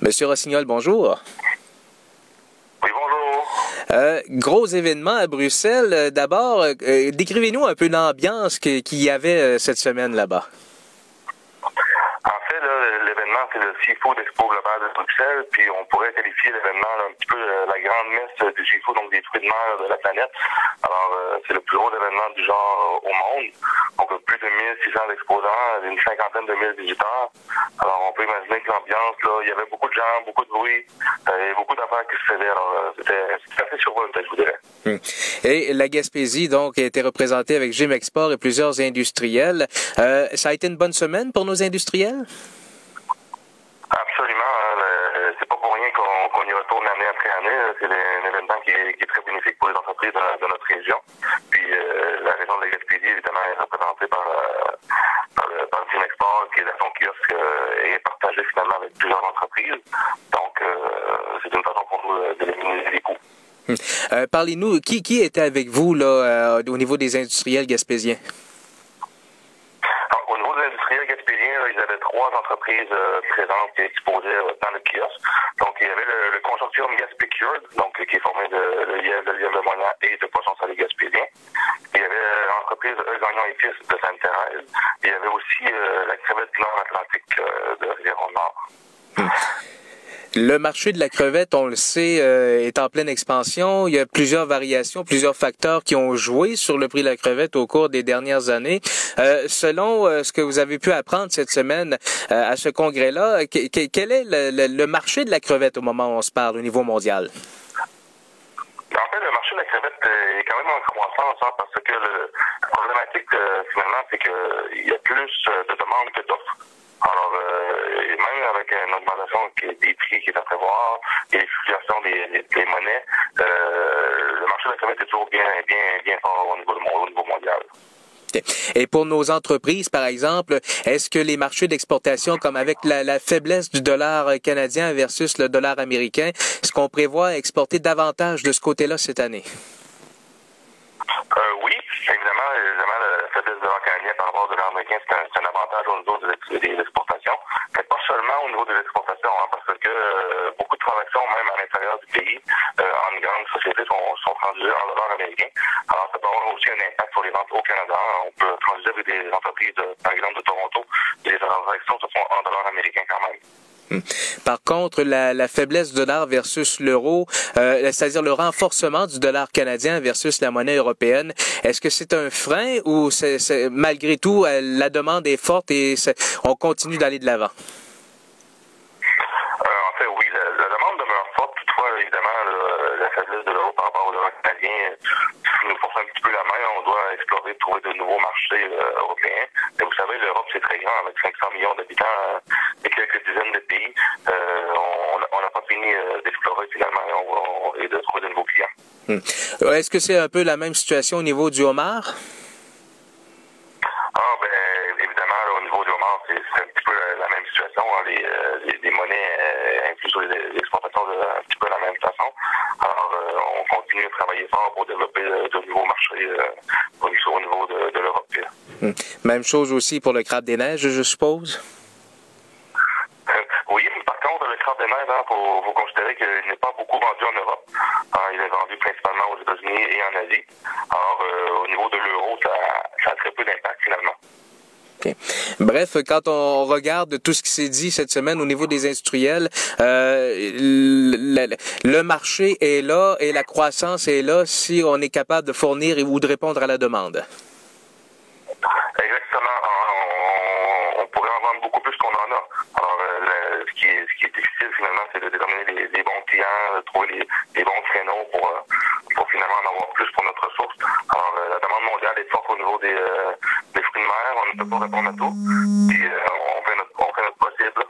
Monsieur Rossignol, bonjour. Oui, bonjour. Euh, gros événement à Bruxelles. D'abord, euh, décrivez-nous un peu l'ambiance qu'il y avait cette semaine là-bas. L'événement, c'est le Seafood Expo Global de Bruxelles, puis on pourrait qualifier l'événement un petit peu euh, la grande messe du seafood, donc des fruits de mer de la planète. Alors, euh, c'est le plus gros événement du genre au monde. Donc, plus de 1600 exposants, une cinquantaine de mille visiteurs. Alors, on peut imaginer que l'ambiance, là, il y avait beaucoup de gens, beaucoup de bruit, euh, et beaucoup d'affaires qui se faisaient. Alors, c'était assez survolté, je vous dirais. Hmm. Et la Gaspésie, donc, a été représentée avec Gym Export et plusieurs industriels. ça a été une bonne semaine pour nos industriels? Absolument. Hein, c'est pas pour rien qu'on y retourne année après année. C'est un événement qui est, très bénéfique pour les entreprises de, notre région. Puis euh, la région de la Gaspésie, évidemment, est représentée par, euh, par, le, par Team Export, qui est son kiosque euh, et est partagé finalement avec plusieurs entreprises. Donc, c'est une façon pour nous d'éliminer les coûts. Hmm. Parlez-nous, qui, qui était avec vous là, au niveau des industriels gaspésiens? il y avait trois entreprises euh, présentes exposées euh, dans le kiosque. Donc, il y avait le, consortium Gaspicured, donc qui est formé de, lièvre, de lièvre de moyen et de poissons salés gaspésien. Il y avait euh, l'entreprise E. Gagnon et Fils de Sainte-Thérèse. Il y avait aussi la crevette nord-atlantique de Rivière-Nord. Hmm. Le marché de la crevette, on le sait, euh, est en pleine expansion. Il y a plusieurs variations, plusieurs facteurs qui ont joué sur le prix de la crevette au cours des dernières années. Euh, selon euh, ce que vous avez pu apprendre cette semaine à ce congrès-là, quel est le, marché de la crevette au moment où on se parle au niveau mondial? En fait, le marché de la crevette est quand même en croissance hein, parce que le, la problématique, finalement, c'est qu'il y a plus de demandes que d'offres. Alors, euh, même avec une augmentation des prix qui est à prévoir et les fluctuations des, des, monnaies, euh, le marché de la crevette est toujours bien, bien, bien fort au niveau, au niveau mondial. Et pour nos entreprises, par exemple, est-ce que les marchés d'exportation, comme avec la, la, faiblesse du dollar canadien versus le dollar américain, est-ce qu'on prévoit exporter davantage de ce côté-là cette année? Euh, oui, évidemment, évidemment, la faiblesse du dollar canadien par rapport au dollar américain, c'est un, un, avantage au niveau des, des exportations, mais pas seulement au niveau des exportations, hein, parce que euh, beaucoup de transactions, même à l'intérieur du pays, euh, en grande société, sont, sont en dollars américains. Alors, ça peut avoir aussi un impact sur les ventes au Canada. On peut transiger avec des entreprises, par exemple, de Toronto, et les transactions se font en dollars américains quand même. Hmm. Par contre, la, la, faiblesse du dollar versus l'euro, euh, c'est-à-dire le renforcement du dollar canadien versus la monnaie européenne, est-ce que c'est un frein ou c'est, malgré tout euh, la demande est forte et on continue d'aller de l'avant? Euh, en fait, oui, la, la, demande demeure forte. Toutefois, évidemment, le, la faiblesse de l'euro par rapport au dollar canadien nous force un petit peu la main. On explorer, trouver de nouveaux marchés euh, européens. Et vous savez, l'Europe, c'est très grand, avec 500 millions d'habitants et quelques dizaines de pays. on n'a pas fini d'explorer finalement et de trouver de nouveaux clients. Hmm. Est-ce que c'est un peu la même situation au niveau du homard? Ah, ben, évidemment, au niveau du homard, c'est un petit peu la, même situation. Hein. Les, les, les, monnaies euh, incluent sur les, exportations de, un petit peu la même façon. Alors, euh, on continue à travailler fort pour développer de nouveaux marchés euh, au niveau de, de l'Europe. Hmm. Même chose aussi pour le crabe des neiges, je suppose? oui, par contre, le crabe des neiges, il hein, faut, faut, considérer qu'il n'est pas beaucoup vendu en Europe. Alors, il est vendu principalement aux États-Unis et en Asie. Alors, euh, au niveau de l'euro, ça, ça a très peu d'impact finalement. Okay. Bref, quand on regarde tout ce qui s'est dit cette semaine au niveau des industriels, euh, le, le, marché est là et la croissance est là si on est capable de fournir ou de répondre à la demande. En vendre beaucoup plus qu'on en a. Alors, euh, ce, qui est, difficile finalement, c'est de déterminer les, bons clients, de trouver les, bons créneaux pour, euh, pour finalement en avoir plus pour notre ressource. Alors, euh, la demande mondiale est forte au niveau des, des fruits de mer. On ne peut pas répondre à tout. Puis, on, fait notre, on fait notre possible.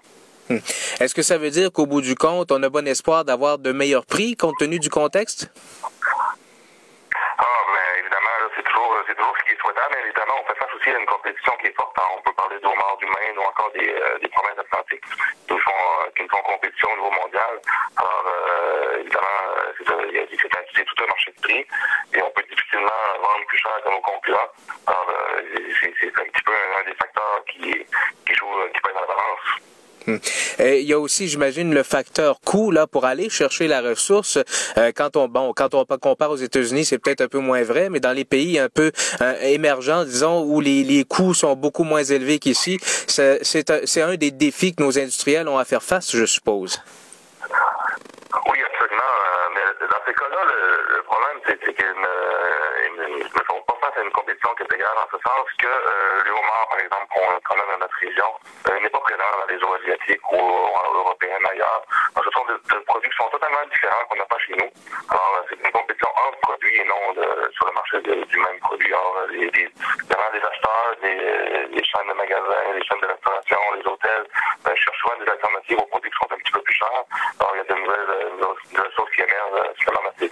Hmm. Est-ce que ça veut dire qu'au bout du compte, on a bon espoir d'avoir de meilleurs prix compte tenu du contexte? Ah, ben évidemment, c'est toujours, c'est toujours ce qui est souhaitable. Mais évidemment, on fait face une compétition qui est forte. Hein. On peut parler d'Omar du Maine ou encore des, euh, des provinces atlantiques qui font, euh, qui font compétition au niveau mondial. Alors, euh, évidemment, c'est tout un marché de prix et on peut difficilement vendre plus cher que nos concurrents. Alors, c'est un petit peu un, un des facteurs qui, qui joue, qui pèse dans la balance. Hmm. Et il y a aussi, j'imagine, le facteur coût là pour aller chercher la ressource. Euh, quand on bon, quand on compare aux États-Unis, c'est peut-être un peu moins vrai, mais dans les pays un peu euh, émergents, disons, où les, les coûts sont beaucoup moins élevés qu'ici, c'est un, un des défis que nos industriels ont à faire face, je suppose. Oui, absolument. Euh, mais dans ces cas-là, le, problème, c'est qu'ils ne, ne, c'est une compétition qui est égale en ce sens que euh, le homard, par exemple, qu'on qu a dans notre région, euh, n'est pas présent dans les eaux asiatiques ou euh, européennes ailleurs. Ce sont des, des, produits qui sont totalement différents qu'on n'a pas chez nous. Alors, euh, c'est une compétition entre produits et non sur le marché du même produit. Alors, euh, les, les, vraiment les acheteurs, les, chaînes de magasins, les chaînes de restauration, les hôtels cherchent souvent des alternatives aux produits qui sont un petit peu plus chers. Alors, il y a de nouvelles, de choses qui émergent, c'est quand même assez